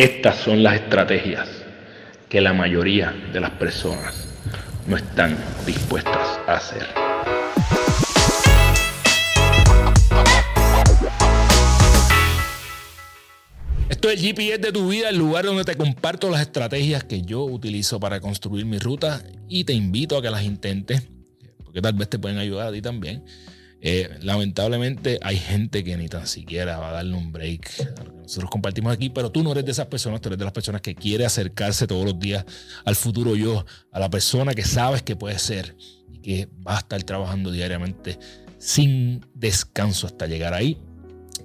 Estas son las estrategias que la mayoría de las personas no están dispuestas a hacer. Esto es el GPS de tu vida, el lugar donde te comparto las estrategias que yo utilizo para construir mi ruta y te invito a que las intentes, porque tal vez te pueden ayudar a ti también. Eh, lamentablemente hay gente que ni tan siquiera va a darle un break nosotros compartimos aquí, pero tú no eres de esas personas, tú eres de las personas que quiere acercarse todos los días al futuro yo, a la persona que sabes que puede ser y que va a estar trabajando diariamente sin descanso hasta llegar ahí.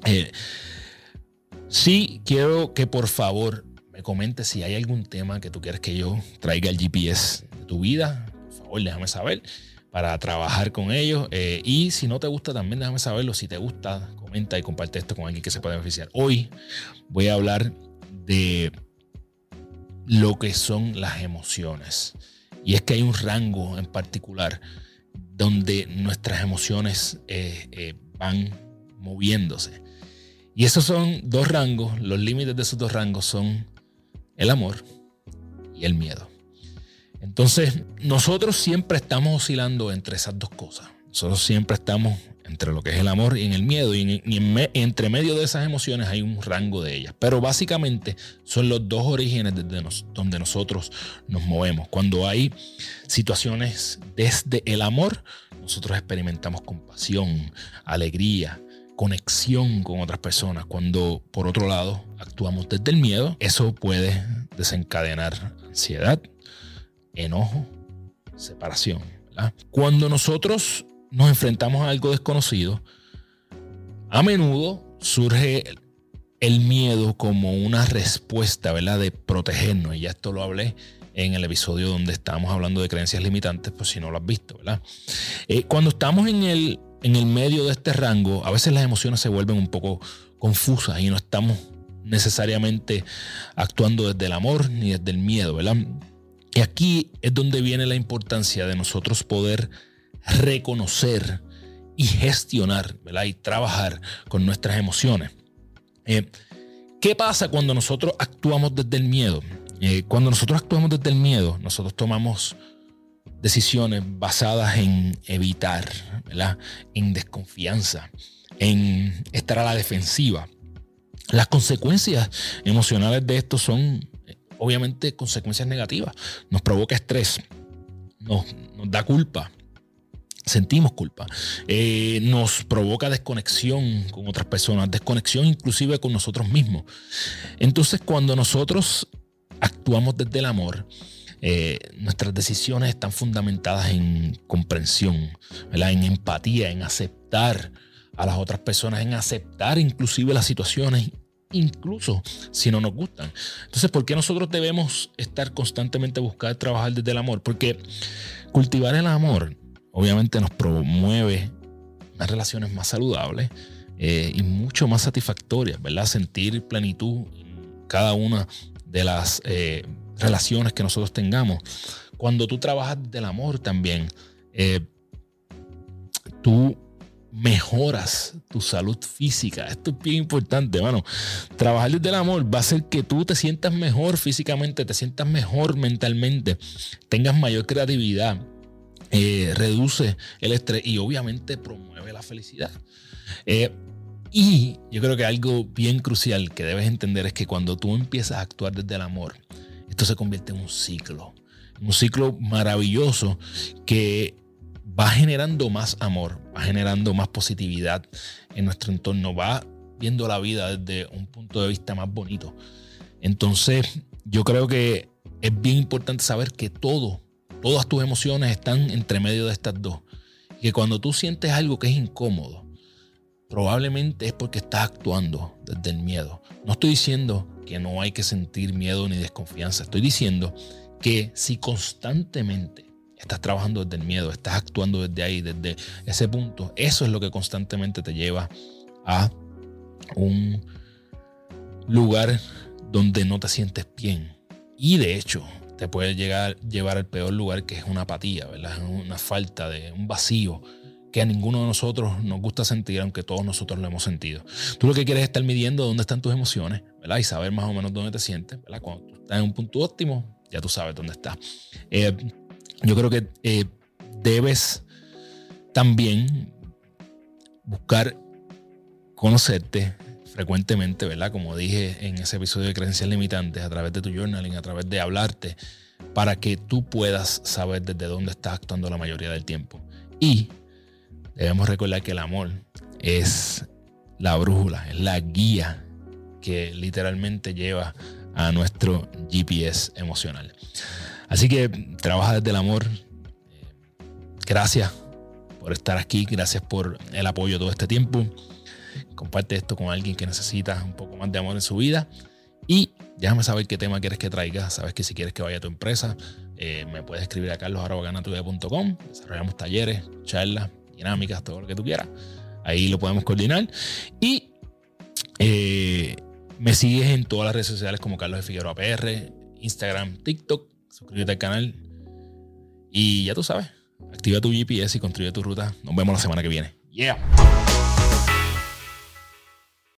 Eh, sí, quiero que por favor me comentes si hay algún tema que tú quieres que yo traiga el GPS de tu vida. Por favor, déjame saber para trabajar con ellos. Eh, y si no te gusta, también déjame saberlo. Si te gusta, comenta y comparte esto con alguien que se pueda beneficiar. Hoy voy a hablar de lo que son las emociones. Y es que hay un rango en particular donde nuestras emociones eh, eh, van moviéndose. Y esos son dos rangos, los límites de esos dos rangos son el amor y el miedo. Entonces, nosotros siempre estamos oscilando entre esas dos cosas. Nosotros siempre estamos entre lo que es el amor y en el miedo. Y, entre medio de esas emociones hay un rango de ellas. Pero básicamente son los dos orígenes desde donde nosotros nos movemos. Cuando hay situaciones desde el amor, nosotros experimentamos compasión, alegría, conexión con otras personas. Cuando por otro lado actuamos desde el miedo, eso puede desencadenar ansiedad, enojo, separación. Cuando nosotros nos enfrentamos a algo desconocido, a menudo surge el miedo como una respuesta, ¿verdad? De protegernos. Y ya esto lo hablé en el episodio donde estábamos hablando de creencias limitantes, pues si no lo has visto, ¿verdad? Eh, cuando estamos en el, en el medio de este rango, a veces las emociones se vuelven un poco confusas y no estamos necesariamente actuando desde el amor ni desde el miedo, ¿verdad? Y aquí es donde viene la importancia de nosotros poder reconocer y gestionar ¿verdad? y trabajar con nuestras emociones. Eh, ¿Qué pasa cuando nosotros actuamos desde el miedo? Eh, cuando nosotros actuamos desde el miedo, nosotros tomamos decisiones basadas en evitar, ¿verdad? en desconfianza, en estar a la defensiva. Las consecuencias emocionales de esto son obviamente consecuencias negativas. Nos provoca estrés, nos, da culpa, sentimos culpa, eh, nos provoca desconexión con otras personas, desconexión inclusive con nosotros mismos. Entonces cuando nosotros actuamos desde el amor, eh, nuestras decisiones están fundamentadas en comprensión, en empatía, en aceptar a las otras personas, en aceptar inclusive las situaciones incluso si no nos gustan. Entonces, ¿por qué nosotros debemos estar constantemente buscar trabajar desde el amor? Porque cultivar el amor obviamente nos promueve unas relaciones más saludables eh, y mucho más satisfactorias, ¿verdad? Sentir plenitud en cada una de las eh, relaciones que nosotros tengamos. Cuando tú trabajas del amor también, eh, tú mejoras tu salud física. Esto es bien importante, mano. Trabajar desde el amor va a hacer que tú te sientas mejor físicamente, te sientas mejor mentalmente, tengas mayor creatividad, eh, reduce el estrés y obviamente promueve la felicidad. Eh, y yo creo que algo bien crucial que debes entender es que cuando tú empiezas a actuar desde el amor, esto se convierte en un ciclo. Un ciclo maravilloso que va generando más amor, va generando más positividad en nuestro entorno, va viendo la vida desde un punto de vista más bonito. Entonces, yo creo que es bien importante saber que todo, todas tus emociones están entre medio de estas dos. Y que cuando tú sientes algo que es incómodo, probablemente es porque estás actuando desde el miedo. No estoy diciendo que no hay que sentir miedo ni desconfianza. Estoy diciendo que si constantemente estás trabajando desde el miedo, estás actuando desde ahí, desde ese punto. Eso es lo que constantemente te lleva a un lugar donde no te sientes bien. Y de hecho, te puede llegar, llevar al peor lugar que es una apatía, ¿verdad? Una falta de un vacío que a ninguno de nosotros nos gusta sentir, aunque todos nosotros lo hemos sentido. Tú lo que quieres es estar midiendo dónde están tus emociones, ¿verdad? Y saber más o menos dónde te sientes, ¿verdad? Cuando estás en un punto óptimo, ya tú sabes dónde estás. Eh, yo creo que eh, debes también buscar conocerte frecuentemente, ¿verdad? Como dije en ese episodio de creencias limitantes, a través de tu journaling, a través de hablarte, para que tú puedas saber desde dónde estás actuando la mayoría del tiempo. Y debemos recordar que el amor es la brújula, es la guía que literalmente lleva a nuestro GPS emocional. Así que trabaja desde el amor. Gracias por estar aquí, gracias por el apoyo todo este tiempo. Comparte esto con alguien que necesita un poco más de amor en su vida. Y déjame saber qué tema quieres que traiga. Sabes que si quieres que vaya a tu empresa, eh, me puedes escribir a carlos.ganatuya.com. Desarrollamos talleres, charlas, dinámicas, todo lo que tú quieras. Ahí lo podemos coordinar. Y eh, me sigues en todas las redes sociales como Carlos de Figueroa PR, Instagram, TikTok. Suscríbete al canal. Y ya tú sabes, activa tu GPS y construye tu ruta. Nos vemos la semana que viene. Yeah.